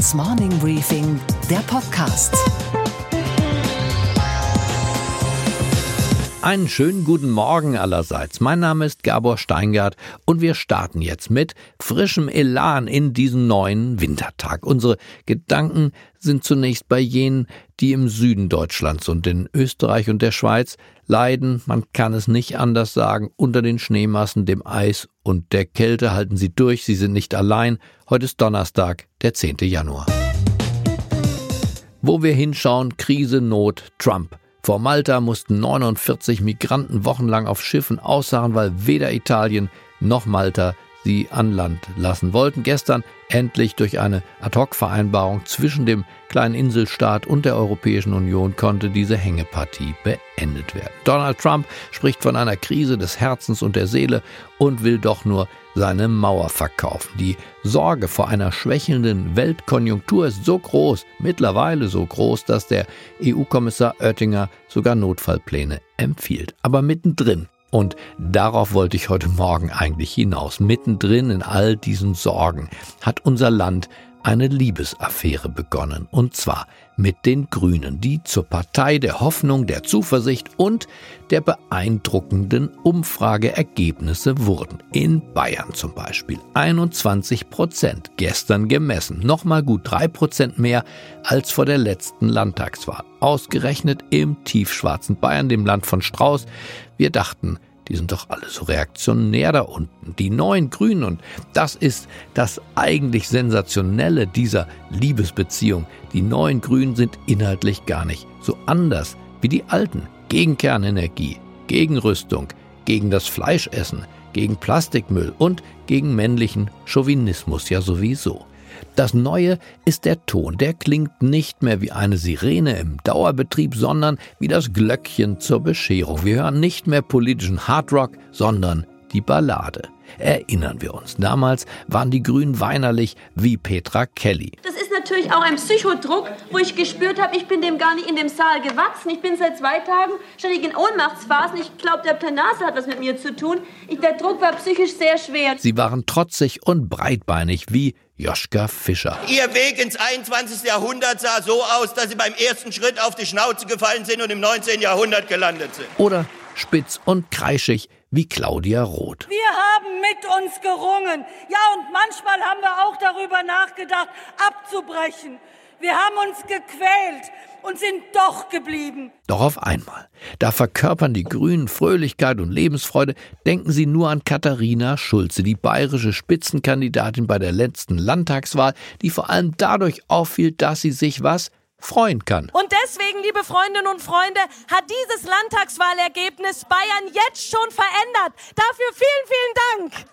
Handelsblatts Morning Briefing, der Podcast. Einen schönen guten Morgen allerseits. Mein Name ist Gabor Steingart und wir starten jetzt mit frischem Elan in diesen neuen Wintertag. Unsere Gedanken sind zunächst bei jenen, die im Süden Deutschlands und in Österreich und der Schweiz leiden, man kann es nicht anders sagen, unter den Schneemassen, dem Eis und der Kälte halten sie durch, sie sind nicht allein. Heute ist Donnerstag, der 10. Januar. Wo wir hinschauen, Krise, Not, Trump. Vor Malta mussten 49 Migranten wochenlang auf Schiffen aussagen, weil weder Italien noch Malta sie an Land lassen wollten. Gestern endlich durch eine Ad-hoc-Vereinbarung zwischen dem kleinen Inselstaat und der Europäischen Union konnte diese Hängepartie beendet werden. Donald Trump spricht von einer Krise des Herzens und der Seele und will doch nur seine Mauer verkaufen. Die Sorge vor einer schwächelnden Weltkonjunktur ist so groß, mittlerweile so groß, dass der EU-Kommissar Oettinger sogar Notfallpläne empfiehlt. Aber mittendrin und darauf wollte ich heute Morgen eigentlich hinaus. Mittendrin in all diesen Sorgen hat unser Land eine Liebesaffäre begonnen. Und zwar mit den Grünen, die zur Partei der Hoffnung, der Zuversicht und der beeindruckenden Umfrageergebnisse wurden. In Bayern zum Beispiel 21 Prozent, gestern gemessen, nochmal gut drei Prozent mehr als vor der letzten Landtagswahl. Ausgerechnet im tiefschwarzen Bayern, dem Land von Strauß. Wir dachten, die sind doch alle so reaktionär da unten. Die neuen Grünen und das ist das eigentlich Sensationelle dieser Liebesbeziehung. Die neuen Grünen sind inhaltlich gar nicht so anders wie die alten. Gegen Kernenergie, gegen Rüstung, gegen das Fleischessen, gegen Plastikmüll und gegen männlichen Chauvinismus ja sowieso. Das Neue ist der Ton. Der klingt nicht mehr wie eine Sirene im Dauerbetrieb, sondern wie das Glöckchen zur Bescherung. Wir hören nicht mehr politischen Hardrock, sondern die Ballade. Erinnern wir uns, damals waren die Grünen weinerlich wie Petra Kelly. Das ist natürlich auch ein Psychodruck, wo ich gespürt habe, ich bin dem gar nicht in dem Saal gewachsen. Ich bin seit zwei Tagen ständig in Ohnmachtsphasen. Ich glaube, der Plenarsaal hat was mit mir zu tun. Ich, der Druck war psychisch sehr schwer. Sie waren trotzig und breitbeinig wie Joschka Fischer. Ihr Weg ins 21. Jahrhundert sah so aus, dass Sie beim ersten Schritt auf die Schnauze gefallen sind und im 19. Jahrhundert gelandet sind. Oder spitz und kreischig wie Claudia Roth. Wir haben mit uns gerungen. Ja, und manchmal haben wir auch darüber nachgedacht, abzubrechen. Wir haben uns gequält und sind doch geblieben. Doch auf einmal. Da verkörpern die Grünen Fröhlichkeit und Lebensfreude. Denken Sie nur an Katharina Schulze, die bayerische Spitzenkandidatin bei der letzten Landtagswahl, die vor allem dadurch auffiel, dass sie sich was freuen kann. Und deswegen, liebe Freundinnen und Freunde, hat dieses Landtagswahlergebnis Bayern jetzt schon verändert. Dafür vielen, vielen Dank.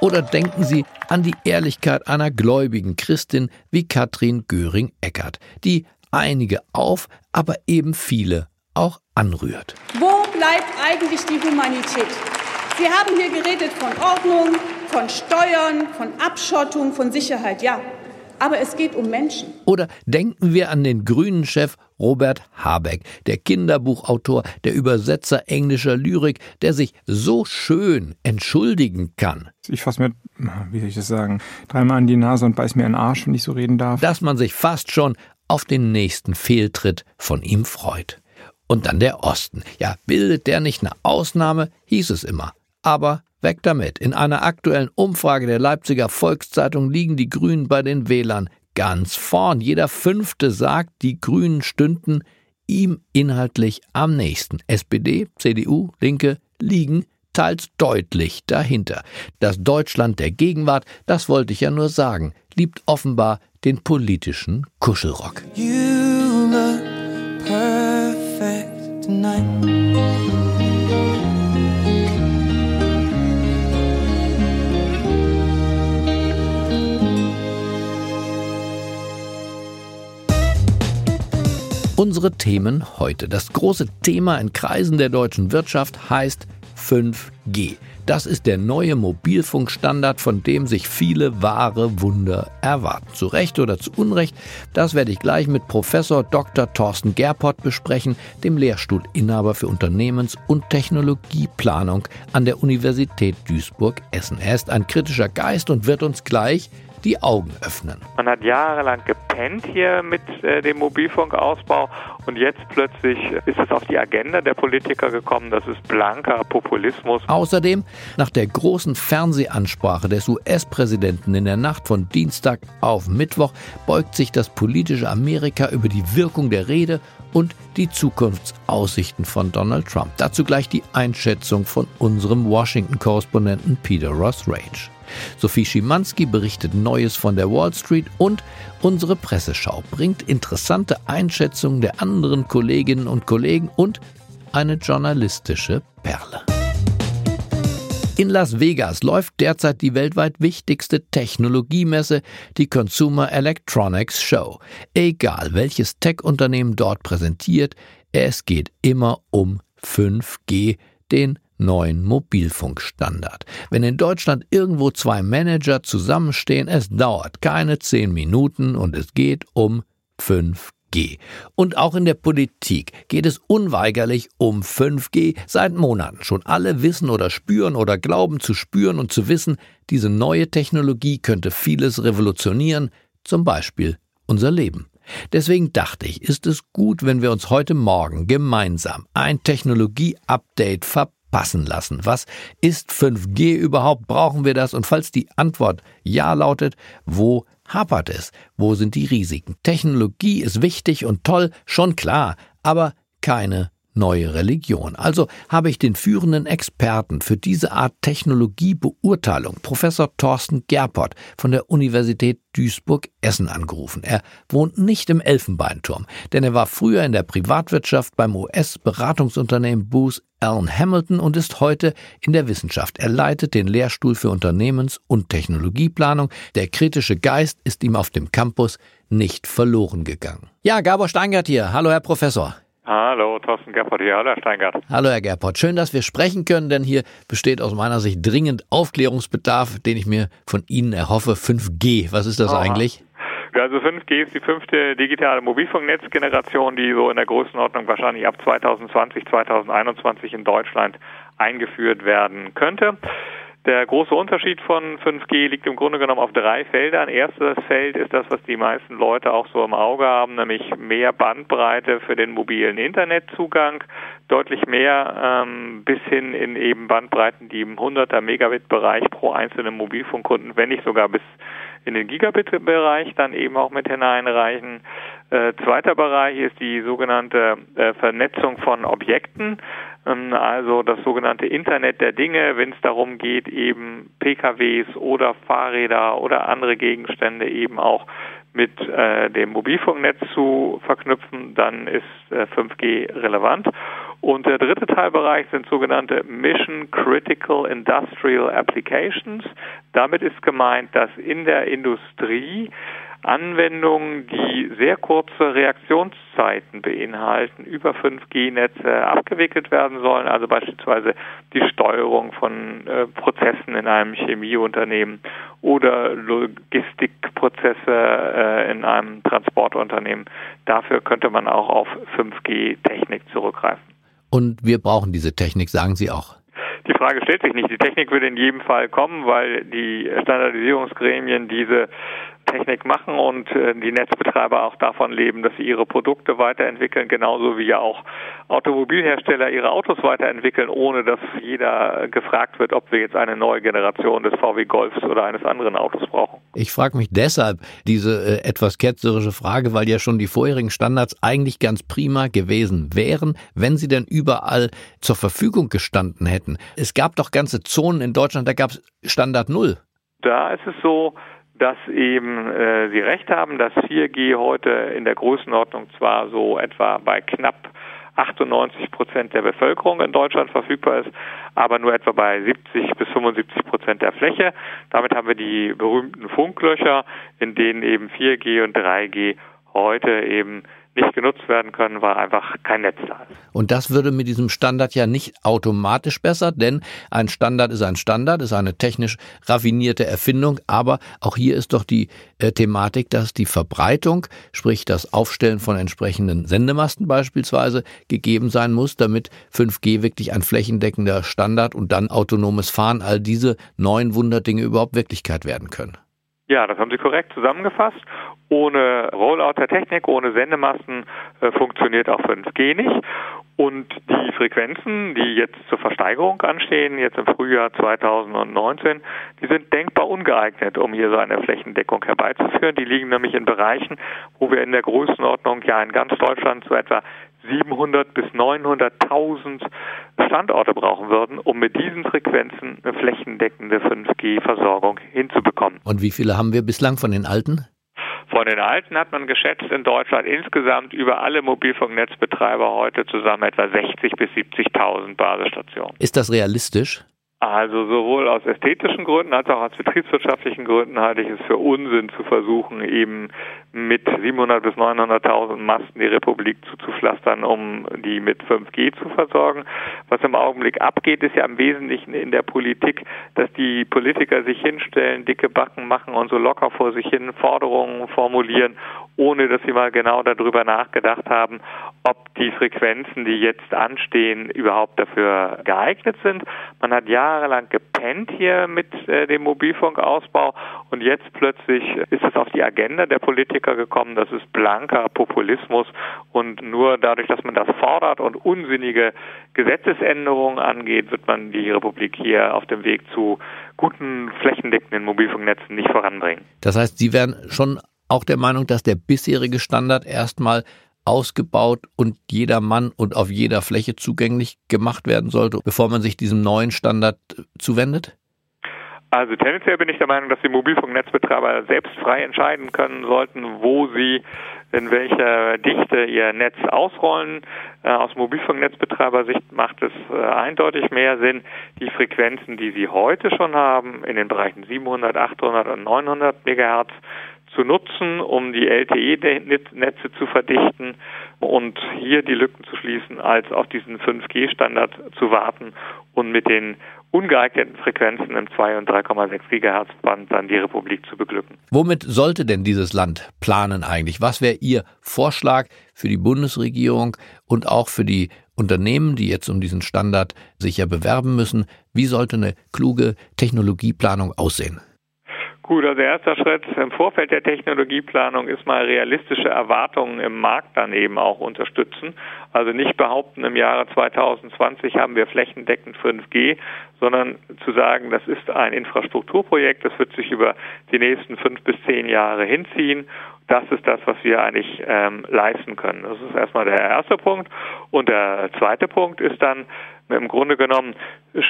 Oder denken Sie an die Ehrlichkeit einer gläubigen Christin wie Katrin Göring-Eckert, die einige auf, aber eben viele auch anrührt. Wo bleibt eigentlich die Humanität? Sie haben hier geredet von Ordnung, von Steuern, von Abschottung, von Sicherheit. Ja, aber es geht um Menschen. Oder denken wir an den grünen Chef Robert Habeck, der Kinderbuchautor, der Übersetzer englischer Lyrik, der sich so schön entschuldigen kann. Ich fasse mir, wie soll ich das sagen, dreimal an die Nase und beiß mir einen Arsch, wenn ich so reden darf. Dass man sich fast schon auf den nächsten Fehltritt von ihm freut. Und dann der Osten. Ja, bildet der nicht eine Ausnahme, hieß es immer. Aber Weg damit. In einer aktuellen Umfrage der Leipziger Volkszeitung liegen die Grünen bei den Wählern ganz vorn. Jeder Fünfte sagt, die Grünen stünden ihm inhaltlich am nächsten. SPD, CDU, Linke liegen teils deutlich dahinter. Das Deutschland der Gegenwart, das wollte ich ja nur sagen, liebt offenbar den politischen Kuschelrock. You look perfect tonight. Unsere Themen heute. Das große Thema in Kreisen der deutschen Wirtschaft heißt 5G. Das ist der neue Mobilfunkstandard, von dem sich viele wahre Wunder erwarten. Zu Recht oder zu Unrecht, das werde ich gleich mit Professor Dr. Thorsten Gerpott besprechen, dem Lehrstuhlinhaber für Unternehmens- und Technologieplanung an der Universität Duisburg-Essen. Er ist ein kritischer Geist und wird uns gleich die Augen öffnen. Man hat jahrelang gepennt hier mit äh, dem Mobilfunkausbau und jetzt plötzlich ist es auf die Agenda der Politiker gekommen. Das ist blanker Populismus. Außerdem, nach der großen Fernsehansprache des US-Präsidenten in der Nacht von Dienstag auf Mittwoch, beugt sich das politische Amerika über die Wirkung der Rede und die Zukunftsaussichten von Donald Trump. Dazu gleich die Einschätzung von unserem Washington-Korrespondenten Peter Ross Rage. Sophie Schimanski berichtet Neues von der Wall Street und unsere Presseschau bringt interessante Einschätzungen der anderen Kolleginnen und Kollegen und eine journalistische Perle. In Las Vegas läuft derzeit die weltweit wichtigste Technologiemesse, die Consumer Electronics Show. Egal welches Tech-Unternehmen dort präsentiert, es geht immer um 5G, den neuen Mobilfunkstandard. Wenn in Deutschland irgendwo zwei Manager zusammenstehen, es dauert keine zehn Minuten und es geht um 5G. Und auch in der Politik geht es unweigerlich um 5G seit Monaten. Schon alle wissen oder spüren oder glauben zu spüren und zu wissen, diese neue Technologie könnte vieles revolutionieren, zum Beispiel unser Leben. Deswegen dachte ich, ist es gut, wenn wir uns heute Morgen gemeinsam ein Technologie-Update verpassen passen lassen. Was ist 5G überhaupt? Brauchen wir das? Und falls die Antwort ja lautet, wo hapert es? Wo sind die Risiken? Technologie ist wichtig und toll, schon klar, aber keine neue Religion. Also habe ich den führenden Experten für diese Art Technologiebeurteilung, Professor Thorsten Gerpott von der Universität Duisburg-Essen angerufen. Er wohnt nicht im Elfenbeinturm, denn er war früher in der Privatwirtschaft beim US-Beratungsunternehmen Booz Allen Hamilton und ist heute in der Wissenschaft. Er leitet den Lehrstuhl für Unternehmens- und Technologieplanung. Der kritische Geist ist ihm auf dem Campus nicht verloren gegangen. Ja, Gabor Steingart hier. Hallo, Herr Professor. Hallo, Thorsten Gerpott hier. Hallo, Herr Steingart. Hallo, Herr Gerpott. Schön, dass wir sprechen können, denn hier besteht aus meiner Sicht dringend Aufklärungsbedarf, den ich mir von Ihnen erhoffe. 5G, was ist das Aha. eigentlich? Also 5G ist die fünfte digitale Mobilfunknetzgeneration, die so in der Größenordnung wahrscheinlich ab 2020, 2021 in Deutschland eingeführt werden könnte. Der große Unterschied von 5G liegt im Grunde genommen auf drei Feldern. Erstes Feld ist das, was die meisten Leute auch so im Auge haben, nämlich mehr Bandbreite für den mobilen Internetzugang, deutlich mehr ähm, bis hin in eben Bandbreiten, die im 100er Megabit-Bereich pro einzelnen Mobilfunkkunden, wenn nicht sogar bis in den Gigabit-Bereich dann eben auch mit hineinreichen. Äh, zweiter Bereich ist die sogenannte äh, Vernetzung von Objekten, ähm, also das sogenannte Internet der Dinge, wenn es darum geht, eben PKWs oder Fahrräder oder andere Gegenstände eben auch mit äh, dem Mobilfunknetz zu verknüpfen, dann ist äh, 5G relevant. Und der dritte Teilbereich sind sogenannte Mission Critical Industrial Applications. Damit ist gemeint, dass in der Industrie Anwendungen, die sehr kurze Reaktionszeiten beinhalten, über 5G-Netze abgewickelt werden sollen, also beispielsweise die Steuerung von äh, Prozessen in einem Chemieunternehmen oder Logistikprozesse äh, in einem Transportunternehmen. Dafür könnte man auch auf 5G-Technik zurückgreifen. Und wir brauchen diese Technik, sagen Sie auch. Die Frage stellt sich nicht. Die Technik wird in jedem Fall kommen, weil die Standardisierungsgremien diese Technik machen und äh, die Netzbetreiber auch davon leben, dass sie ihre Produkte weiterentwickeln, genauso wie ja auch Automobilhersteller ihre Autos weiterentwickeln, ohne dass jeder gefragt wird, ob wir jetzt eine neue Generation des VW Golfs oder eines anderen Autos brauchen. Ich frage mich deshalb diese äh, etwas ketzerische Frage, weil ja schon die vorherigen Standards eigentlich ganz prima gewesen wären, wenn sie denn überall zur Verfügung gestanden hätten. Es gab doch ganze Zonen in Deutschland, da gab es Standard Null. Da ist es so, dass eben äh, Sie recht haben, dass 4G heute in der Größenordnung zwar so etwa bei knapp 98 Prozent der Bevölkerung in Deutschland verfügbar ist, aber nur etwa bei 70 bis 75 Prozent der Fläche. Damit haben wir die berühmten Funklöcher, in denen eben 4G und 3G heute eben nicht genutzt werden können, weil einfach kein Netz da ist. Und das würde mit diesem Standard ja nicht automatisch besser, denn ein Standard ist ein Standard, ist eine technisch raffinierte Erfindung, aber auch hier ist doch die äh, Thematik, dass die Verbreitung, sprich das Aufstellen von entsprechenden Sendemasten beispielsweise, gegeben sein muss, damit 5G wirklich ein flächendeckender Standard und dann autonomes Fahren, all diese neuen Wunderdinge überhaupt Wirklichkeit werden können. Ja, das haben Sie korrekt zusammengefasst. Ohne Rollout der Technik, ohne Sendemasten äh, funktioniert auch 5G nicht. Und die Frequenzen, die jetzt zur Versteigerung anstehen, jetzt im Frühjahr 2019, die sind denkbar ungeeignet, um hier so eine Flächendeckung herbeizuführen. Die liegen nämlich in Bereichen, wo wir in der Größenordnung ja in ganz Deutschland so etwa 700 bis 900.000 Standorte brauchen würden, um mit diesen Frequenzen eine flächendeckende 5G-Versorgung hinzubekommen. Und wie viele haben wir bislang von den alten? Von den alten hat man geschätzt in Deutschland insgesamt über alle Mobilfunknetzbetreiber heute zusammen etwa 60 bis 70.000 Basisstationen. Ist das realistisch? Also sowohl aus ästhetischen Gründen als auch aus betriebswirtschaftlichen Gründen halte ich es für Unsinn zu versuchen, eben mit 700 bis 900.000 Masten die Republik zuzupflastern, um die mit 5G zu versorgen. Was im Augenblick abgeht, ist ja im Wesentlichen in der Politik, dass die Politiker sich hinstellen, dicke Backen machen und so locker vor sich hin Forderungen formulieren, ohne dass sie mal genau darüber nachgedacht haben, ob die Frequenzen, die jetzt anstehen, überhaupt dafür geeignet sind. Man hat jahrelang gepennt hier mit äh, dem Mobilfunkausbau und jetzt plötzlich ist es auf die Agenda der Politiker gekommen. Das ist blanker Populismus und nur dadurch, dass man das fordert und unsinnige Gesetzesänderungen angeht, wird man die Republik hier auf dem Weg zu guten flächendeckenden Mobilfunknetzen nicht voranbringen. Das heißt, Sie wären schon auch der Meinung, dass der bisherige Standard erstmal ausgebaut und jeder Mann und auf jeder Fläche zugänglich gemacht werden sollte, bevor man sich diesem neuen Standard zuwendet? Also tendenziell bin ich der Meinung, dass die Mobilfunknetzbetreiber selbst frei entscheiden können sollten, wo sie in welcher Dichte ihr Netz ausrollen. Äh, aus Mobilfunknetzbetreibersicht macht es äh, eindeutig mehr Sinn, die Frequenzen, die sie heute schon haben, in den Bereichen 700, 800 und 900 Megahertz zu nutzen, um die LTE-Netze zu verdichten und hier die Lücken zu schließen, als auf diesen 5G-Standard zu warten und mit den ungeeigneten Frequenzen im 2 und 3,6 Gigahertz Band dann die Republik zu beglücken. Womit sollte denn dieses Land planen eigentlich? Was wäre Ihr Vorschlag für die Bundesregierung und auch für die Unternehmen, die jetzt um diesen Standard sich ja bewerben müssen? Wie sollte eine kluge Technologieplanung aussehen? Gut, also erster Schritt im Vorfeld der Technologieplanung ist mal realistische Erwartungen im Markt dann eben auch unterstützen. Also nicht behaupten, im Jahre 2020 haben wir flächendeckend 5G, sondern zu sagen, das ist ein Infrastrukturprojekt, das wird sich über die nächsten fünf bis zehn Jahre hinziehen. Das ist das, was wir eigentlich ähm, leisten können. Das ist erstmal der erste Punkt. Und der zweite Punkt ist dann, im Grunde genommen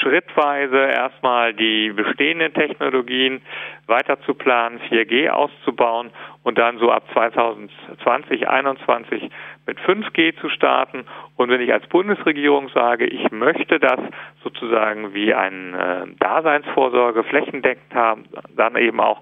schrittweise erstmal die bestehenden Technologien weiter zu planen, 4G auszubauen und dann so ab 2020, 2021 mit 5G zu starten. Und wenn ich als Bundesregierung sage, ich möchte das sozusagen wie eine äh, Daseinsvorsorge flächendeckend haben, dann eben auch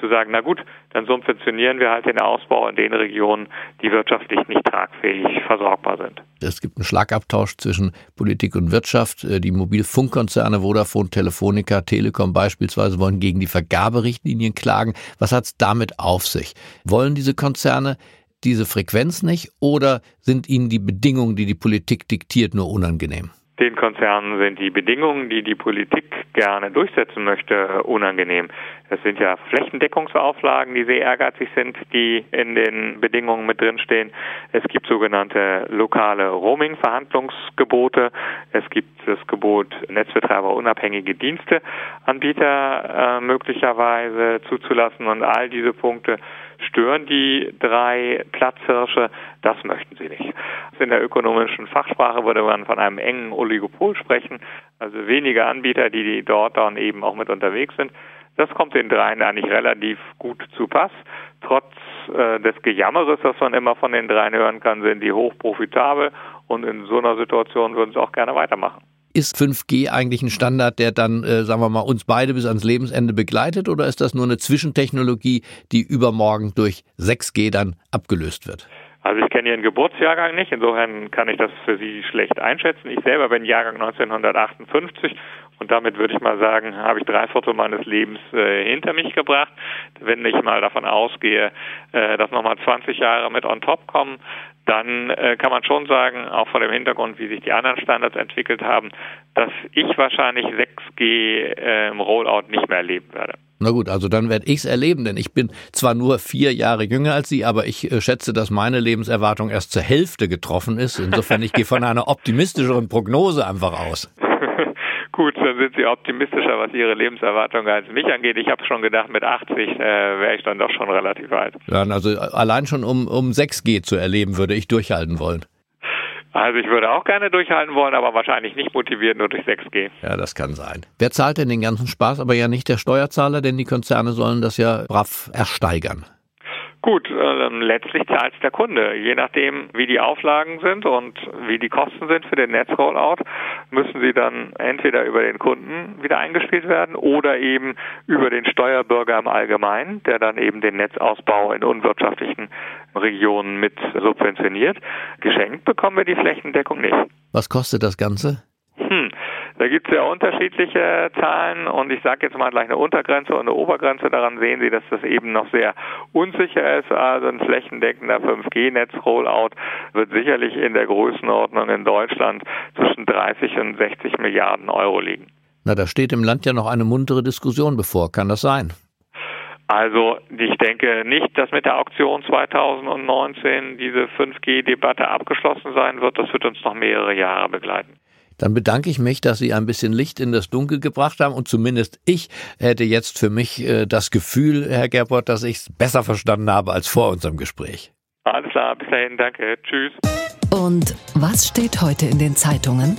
zu sagen, na gut, dann subventionieren wir halt den Ausbau in den Regionen, die wirtschaftlich nicht tragfähig versorgbar sind. Es gibt einen Schlagabtausch zwischen Politik und Wirtschaft. Äh, die Mobilfunkkonzerne Vodafone, Telefonica, Telekom beispielsweise wollen gegen die Vergaberichtlinien klagen. Was hat es damit auf sich? Wollen diese Konzerne diese Frequenz nicht oder sind ihnen die Bedingungen, die die Politik diktiert, nur unangenehm? Den Konzernen sind die Bedingungen, die die Politik gerne durchsetzen möchte, unangenehm. Es sind ja Flächendeckungsauflagen, die sehr ehrgeizig sind, die in den Bedingungen mit drinstehen. Es gibt sogenannte lokale Roaming-Verhandlungsgebote. Es gibt das Gebot, Netzbetreiber unabhängige Diensteanbieter äh, möglicherweise zuzulassen und all diese Punkte stören die drei Platzhirsche. Das möchten sie nicht. In der ökonomischen Fachsprache würde man von einem engen Oligopol sprechen, also wenige Anbieter, die dort dann eben auch mit unterwegs sind. Das kommt den dreien eigentlich relativ gut zu Pass. Trotz äh, des Gejammeres, das man immer von den dreien hören kann, sind die hochprofitabel und in so einer Situation würden sie auch gerne weitermachen. Ist 5G eigentlich ein Standard, der dann, äh, sagen wir mal, uns beide bis ans Lebensende begleitet oder ist das nur eine Zwischentechnologie, die übermorgen durch 6G dann abgelöst wird? Also ich kenne Ihren Geburtsjahrgang nicht, insofern kann ich das für Sie schlecht einschätzen. Ich selber bin Jahrgang 1958 und damit würde ich mal sagen, habe ich drei Viertel meines Lebens äh, hinter mich gebracht. Wenn ich mal davon ausgehe, äh, dass nochmal 20 Jahre mit on top kommen, dann äh, kann man schon sagen, auch vor dem Hintergrund, wie sich die anderen Standards entwickelt haben, dass ich wahrscheinlich 6G äh, im Rollout nicht mehr erleben werde. Na gut, also dann werde ich's erleben, denn ich bin zwar nur vier Jahre jünger als Sie, aber ich äh, schätze, dass meine Lebenserwartung erst zur Hälfte getroffen ist. Insofern, ich gehe von einer optimistischeren Prognose einfach aus. Gut, dann sind Sie optimistischer, was Ihre Lebenserwartung als mich angeht. Ich habe schon gedacht, mit 80 äh, wäre ich dann doch schon relativ weit. Ja, also allein schon um, um 6G zu erleben, würde ich durchhalten wollen. Also ich würde auch gerne durchhalten wollen, aber wahrscheinlich nicht motiviert nur durch 6G. Ja, das kann sein. Wer zahlt denn den ganzen Spaß? Aber ja nicht der Steuerzahler, denn die Konzerne sollen das ja brav ersteigern. Gut, äh, letztlich zahlt der Kunde. Je nachdem, wie die Auflagen sind und wie die Kosten sind für den Netzrollout, müssen sie dann entweder über den Kunden wieder eingespielt werden oder eben über den Steuerbürger im Allgemeinen, der dann eben den Netzausbau in unwirtschaftlichen Regionen mit subventioniert. Geschenkt bekommen wir die Flächendeckung nicht. Was kostet das Ganze? Da gibt es ja unterschiedliche Zahlen und ich sage jetzt mal gleich eine Untergrenze und eine Obergrenze. Daran sehen Sie, dass das eben noch sehr unsicher ist. Also ein flächendeckender 5G-Netz-Rollout wird sicherlich in der Größenordnung in Deutschland zwischen 30 und 60 Milliarden Euro liegen. Na, da steht im Land ja noch eine muntere Diskussion bevor. Kann das sein? Also ich denke nicht, dass mit der Auktion 2019 diese 5G-Debatte abgeschlossen sein wird. Das wird uns noch mehrere Jahre begleiten. Dann bedanke ich mich, dass Sie ein bisschen Licht in das Dunkel gebracht haben und zumindest ich hätte jetzt für mich äh, das Gefühl, Herr Gerbert, dass ich es besser verstanden habe als vor unserem Gespräch. Alles klar, bis dahin, danke, tschüss. Und was steht heute in den Zeitungen?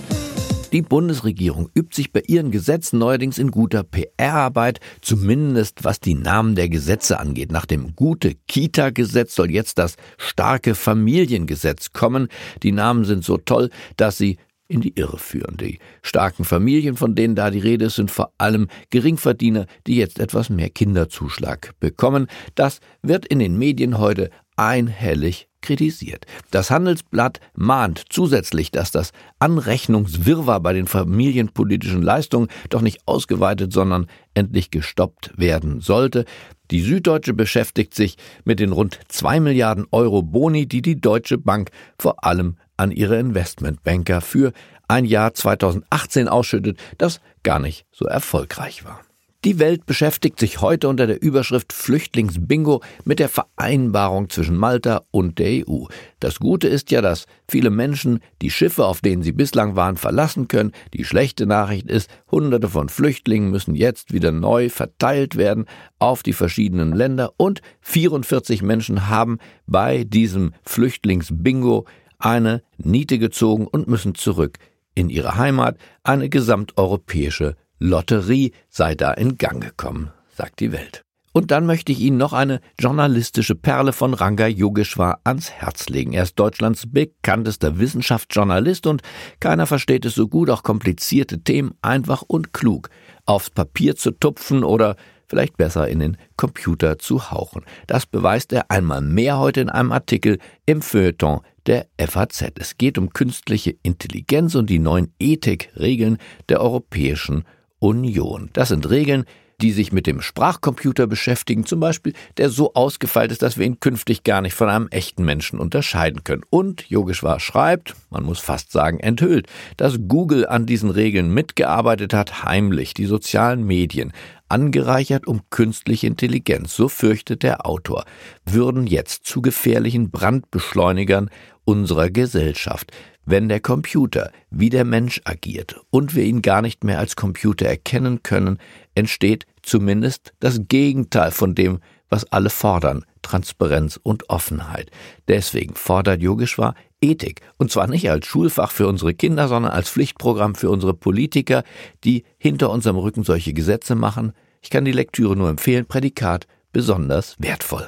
Die Bundesregierung übt sich bei ihren Gesetzen neuerdings in guter PR-Arbeit, zumindest was die Namen der Gesetze angeht. Nach dem gute Kita-Gesetz soll jetzt das starke Familiengesetz kommen. Die Namen sind so toll, dass sie in die Irre führen. Die starken Familien, von denen da die Rede ist, sind vor allem Geringverdiener, die jetzt etwas mehr Kinderzuschlag bekommen. Das wird in den Medien heute einhellig kritisiert. Das Handelsblatt mahnt zusätzlich, dass das Anrechnungswirrwarr bei den familienpolitischen Leistungen doch nicht ausgeweitet, sondern endlich gestoppt werden sollte. Die Süddeutsche beschäftigt sich mit den rund zwei Milliarden Euro Boni, die die Deutsche Bank vor allem an ihre Investmentbanker für ein Jahr 2018 ausschüttet, das gar nicht so erfolgreich war. Die Welt beschäftigt sich heute unter der Überschrift Flüchtlingsbingo mit der Vereinbarung zwischen Malta und der EU. Das Gute ist ja, dass viele Menschen die Schiffe, auf denen sie bislang waren, verlassen können. Die schlechte Nachricht ist, Hunderte von Flüchtlingen müssen jetzt wieder neu verteilt werden auf die verschiedenen Länder und 44 Menschen haben bei diesem Flüchtlingsbingo eine Niete gezogen und müssen zurück in ihre Heimat. Eine gesamteuropäische Lotterie sei da in Gang gekommen, sagt die Welt. Und dann möchte ich Ihnen noch eine journalistische Perle von Ranga Yogeshwar ans Herz legen. Er ist Deutschlands bekanntester Wissenschaftsjournalist und keiner versteht es so gut, auch komplizierte Themen einfach und klug aufs Papier zu tupfen oder vielleicht besser in den Computer zu hauchen. Das beweist er einmal mehr heute in einem Artikel im Feuilleton der FAZ. Es geht um künstliche Intelligenz und die neuen Ethikregeln der Europäischen Union. Das sind Regeln, die sich mit dem Sprachcomputer beschäftigen, zum Beispiel, der so ausgefeilt ist, dass wir ihn künftig gar nicht von einem echten Menschen unterscheiden können. Und Yogeshwar schreibt, man muss fast sagen enthüllt, dass Google an diesen Regeln mitgearbeitet hat, heimlich, die sozialen Medien, angereichert um künstliche Intelligenz, so fürchtet der Autor, würden jetzt zu gefährlichen Brandbeschleunigern unserer Gesellschaft wenn der Computer wie der Mensch agiert und wir ihn gar nicht mehr als Computer erkennen können, entsteht zumindest das Gegenteil von dem, was alle fordern, Transparenz und Offenheit. Deswegen fordert Yogeshwar Ethik, und zwar nicht als Schulfach für unsere Kinder, sondern als Pflichtprogramm für unsere Politiker, die hinter unserem Rücken solche Gesetze machen. Ich kann die Lektüre nur empfehlen, Prädikat besonders wertvoll.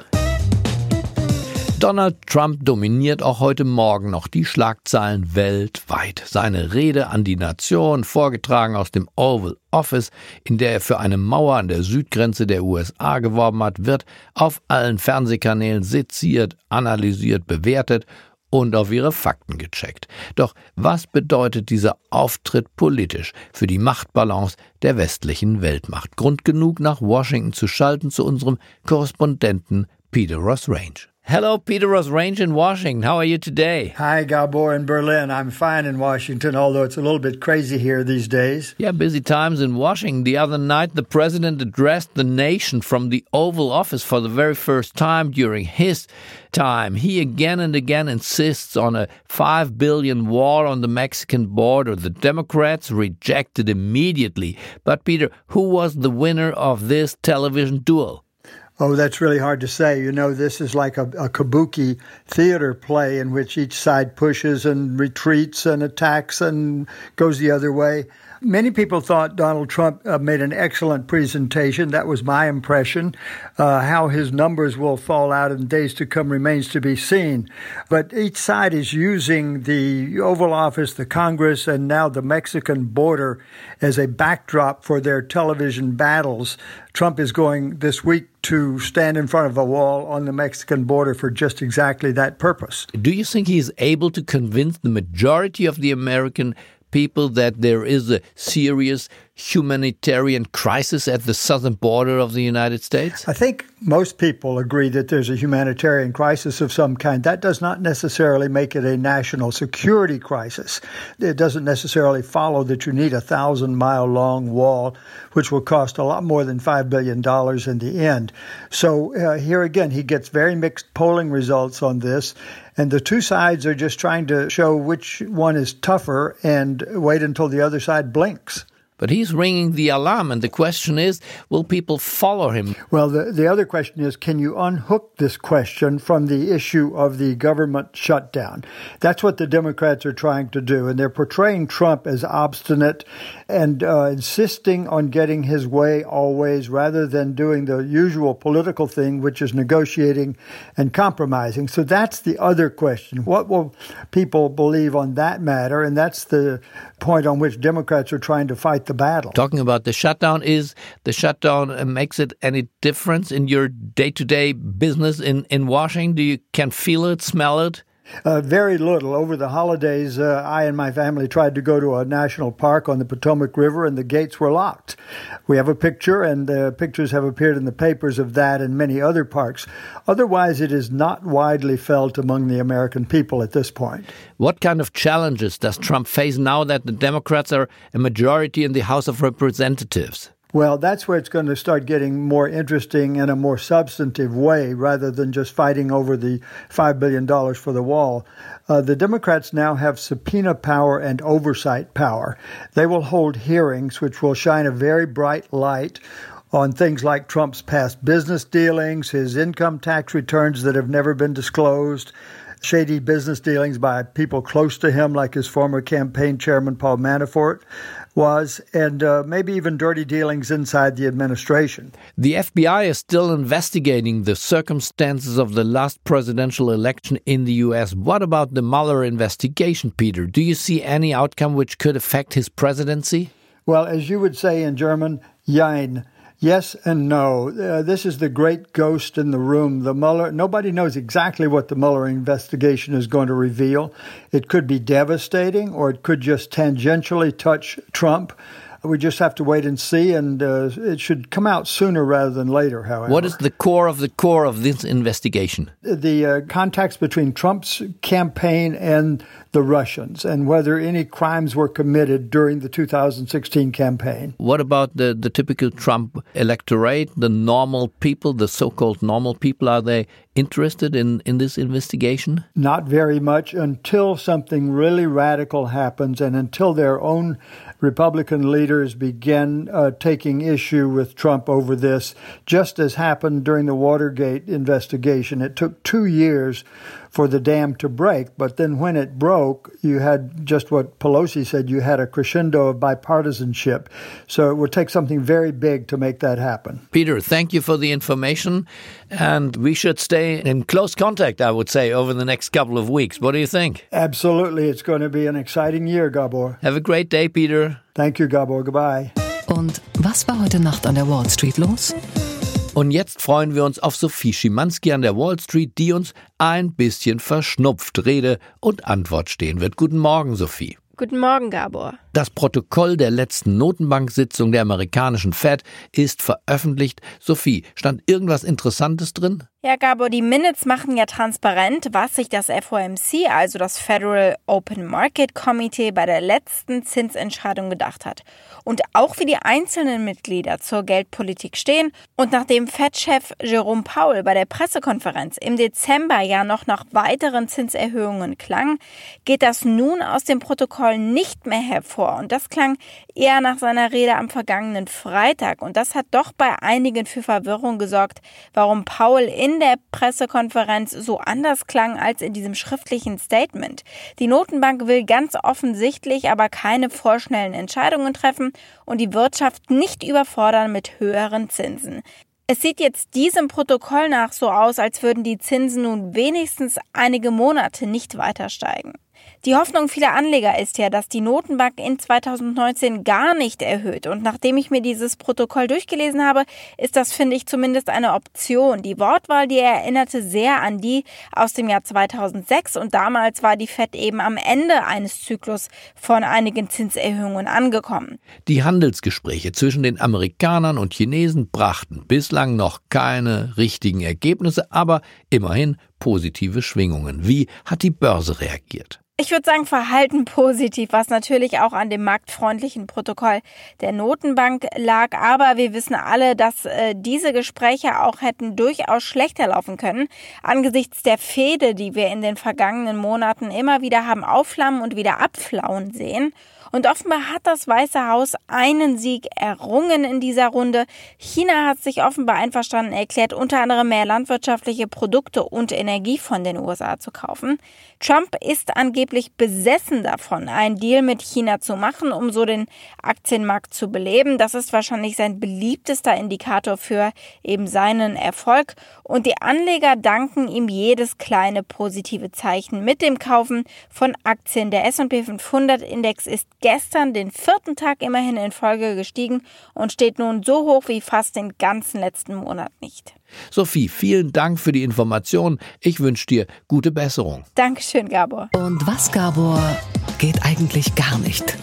Donald Trump dominiert auch heute Morgen noch die Schlagzeilen weltweit. Seine Rede an die Nation, vorgetragen aus dem Oval Office, in der er für eine Mauer an der Südgrenze der USA geworben hat, wird auf allen Fernsehkanälen seziert, analysiert, bewertet und auf ihre Fakten gecheckt. Doch was bedeutet dieser Auftritt politisch für die Machtbalance der westlichen Weltmacht? Grund genug, nach Washington zu schalten zu unserem Korrespondenten Peter Ross Range. Hello, Peter Ross Range in Washington. How are you today? Hi, Gabor in Berlin. I'm fine in Washington, although it's a little bit crazy here these days. Yeah, busy times in Washington. The other night, the president addressed the nation from the Oval Office for the very first time during his time. He again and again insists on a 5 billion wall on the Mexican border. The Democrats rejected immediately. But Peter, who was the winner of this television duel? Oh, that's really hard to say. You know, this is like a, a, kabuki theater play in which each side pushes and retreats and attacks and goes the other way. Many people thought Donald Trump uh, made an excellent presentation. That was my impression. Uh, how his numbers will fall out in days to come remains to be seen. But each side is using the Oval Office, the Congress, and now the Mexican border as a backdrop for their television battles. Trump is going this week to stand in front of a wall on the Mexican border for just exactly that purpose. Do you think he's able to convince the majority of the American people that there is a serious humanitarian crisis at the southern border of the United States? I think most people agree that there's a humanitarian crisis of some kind. That does not necessarily make it a national security crisis. It doesn't necessarily follow that you need a thousand mile long wall, which will cost a lot more than $5 billion in the end. So uh, here again, he gets very mixed polling results on this. And the two sides are just trying to show which one is tougher and wait until the other side blinks. But he's ringing the alarm, and the question is will people follow him? Well, the, the other question is can you unhook this question from the issue of the government shutdown? That's what the Democrats are trying to do, and they're portraying Trump as obstinate and uh, insisting on getting his way always rather than doing the usual political thing, which is negotiating and compromising. So that's the other question. What will people believe on that matter? And that's the point on which Democrats are trying to fight the battle. Talking about the shutdown, is the shutdown makes it any difference in your day to day business in, in Washington? Do you can feel it, smell it? Uh, very little. Over the holidays, uh, I and my family tried to go to a national park on the Potomac River, and the gates were locked. We have a picture, and the pictures have appeared in the papers of that and many other parks. Otherwise, it is not widely felt among the American people at this point. What kind of challenges does Trump face now that the Democrats are a majority in the House of Representatives? Well, that's where it's going to start getting more interesting in a more substantive way rather than just fighting over the $5 billion for the wall. Uh, the Democrats now have subpoena power and oversight power. They will hold hearings which will shine a very bright light on things like Trump's past business dealings, his income tax returns that have never been disclosed, shady business dealings by people close to him, like his former campaign chairman, Paul Manafort was, and uh, maybe even dirty dealings inside the administration. The FBI is still investigating the circumstances of the last presidential election in the U.S. What about the Mueller investigation, Peter? Do you see any outcome which could affect his presidency? Well, as you would say in German, jein. Yes and no. Uh, this is the great ghost in the room. The Mueller, nobody knows exactly what the Mueller investigation is going to reveal. It could be devastating or it could just tangentially touch Trump. We just have to wait and see, and uh, it should come out sooner rather than later, however. What is the core of the core of this investigation? The uh, contacts between Trump's campaign and the Russians and whether any crimes were committed during the 2016 campaign. What about the, the typical Trump electorate, the normal people, the so called normal people? Are they interested in, in this investigation? Not very much until something really radical happens and until their own Republican leaders begin uh, taking issue with Trump over this, just as happened during the Watergate investigation. It took two years for the dam to break. But then when it broke, you had just what Pelosi said you had a crescendo of bipartisanship. So it would take something very big to make that happen. Peter, thank you for the information. And we should stay in close contact, I would say, over the next couple of weeks. What do you think? Absolutely. It's going to be an exciting year, Gabor. Have a great day, Peter. Thank you, Gabor. Goodbye. Und was war heute Nacht an der Wall Street los? Und jetzt freuen wir uns auf Sophie Schimanski an der Wall Street, die uns ein bisschen verschnupft Rede und Antwort stehen wird. Guten Morgen, Sophie. Guten Morgen, Gabor. Das Protokoll der letzten Notenbank-Sitzung der amerikanischen Fed ist veröffentlicht. Sophie, stand irgendwas Interessantes drin? Ja, Gabor, die Minutes machen ja transparent, was sich das FOMC, also das Federal Open Market Committee, bei der letzten Zinsentscheidung gedacht hat. Und auch wie die einzelnen Mitglieder zur Geldpolitik stehen. Und nachdem Fed-Chef Jerome Powell bei der Pressekonferenz im Dezember ja noch nach weiteren Zinserhöhungen klang, geht das nun aus dem Protokoll nicht mehr hervor. Und das klang eher nach seiner Rede am vergangenen Freitag. Und das hat doch bei einigen für Verwirrung gesorgt, warum Powell in in der Pressekonferenz so anders klang als in diesem schriftlichen Statement. Die Notenbank will ganz offensichtlich aber keine vorschnellen Entscheidungen treffen und die Wirtschaft nicht überfordern mit höheren Zinsen. Es sieht jetzt diesem Protokoll nach so aus, als würden die Zinsen nun wenigstens einige Monate nicht weiter steigen. Die Hoffnung vieler Anleger ist ja, dass die Notenbank in 2019 gar nicht erhöht. Und nachdem ich mir dieses Protokoll durchgelesen habe, ist das, finde ich, zumindest eine Option. Die Wortwahl, die erinnerte sehr an die aus dem Jahr 2006 und damals war die Fed eben am Ende eines Zyklus von einigen Zinserhöhungen angekommen. Die Handelsgespräche zwischen den Amerikanern und Chinesen brachten bislang noch keine richtigen Ergebnisse, aber immerhin positive Schwingungen. Wie hat die Börse reagiert? Ich würde sagen, verhalten positiv, was natürlich auch an dem marktfreundlichen Protokoll der Notenbank lag. Aber wir wissen alle, dass äh, diese Gespräche auch hätten durchaus schlechter laufen können. Angesichts der Fehde, die wir in den vergangenen Monaten immer wieder haben aufflammen und wieder abflauen sehen. Und offenbar hat das Weiße Haus einen Sieg errungen in dieser Runde. China hat sich offenbar einverstanden erklärt, unter anderem mehr landwirtschaftliche Produkte und Energie von den USA zu kaufen. Trump ist angeblich besessen davon, einen Deal mit China zu machen, um so den Aktienmarkt zu beleben. Das ist wahrscheinlich sein beliebtester Indikator für eben seinen Erfolg. Und die Anleger danken ihm jedes kleine positive Zeichen mit dem Kaufen von Aktien. Der S&P 500 Index ist gestern den vierten Tag immerhin in Folge gestiegen und steht nun so hoch wie fast den ganzen letzten Monat nicht. Sophie, vielen Dank für die Information. Ich wünsche dir gute Besserung. Dankeschön, Gabor. Und was, Gabor, geht eigentlich gar nicht?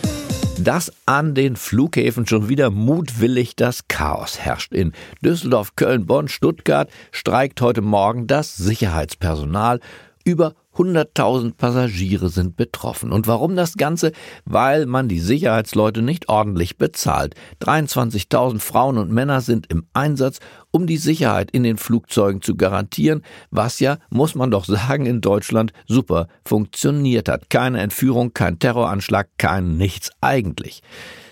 dass an den Flughäfen schon wieder mutwillig das Chaos herrscht. In Düsseldorf, Köln, Bonn, Stuttgart streikt heute Morgen das Sicherheitspersonal. Über 100.000 Passagiere sind betroffen. Und warum das Ganze? Weil man die Sicherheitsleute nicht ordentlich bezahlt. 23.000 Frauen und Männer sind im Einsatz, um die Sicherheit in den Flugzeugen zu garantieren, was ja, muss man doch sagen, in Deutschland super funktioniert hat. Keine Entführung, kein Terroranschlag, kein nichts eigentlich.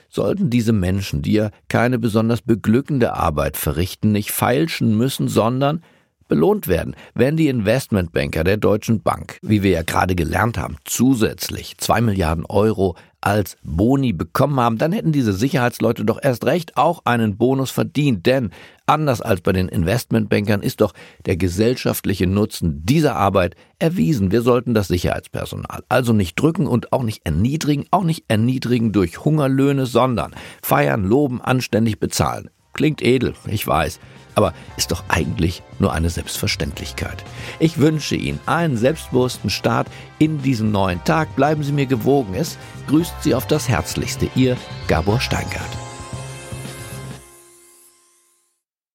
Sollten diese Menschen, die ja keine besonders beglückende Arbeit verrichten, nicht feilschen müssen, sondern belohnt werden, wenn die Investmentbanker der Deutschen Bank, wie wir ja gerade gelernt haben, zusätzlich zwei Milliarden Euro als Boni bekommen haben, dann hätten diese Sicherheitsleute doch erst recht auch einen Bonus verdient, denn anders als bei den Investmentbankern ist doch der gesellschaftliche Nutzen dieser Arbeit erwiesen. Wir sollten das Sicherheitspersonal also nicht drücken und auch nicht erniedrigen, auch nicht erniedrigen durch Hungerlöhne, sondern feiern, loben, anständig bezahlen. Klingt edel, ich weiß aber ist doch eigentlich nur eine Selbstverständlichkeit. Ich wünsche Ihnen einen selbstbewussten Start in diesen neuen Tag. Bleiben Sie mir gewogen. Es grüßt Sie auf das Herzlichste. Ihr Gabor Steingart.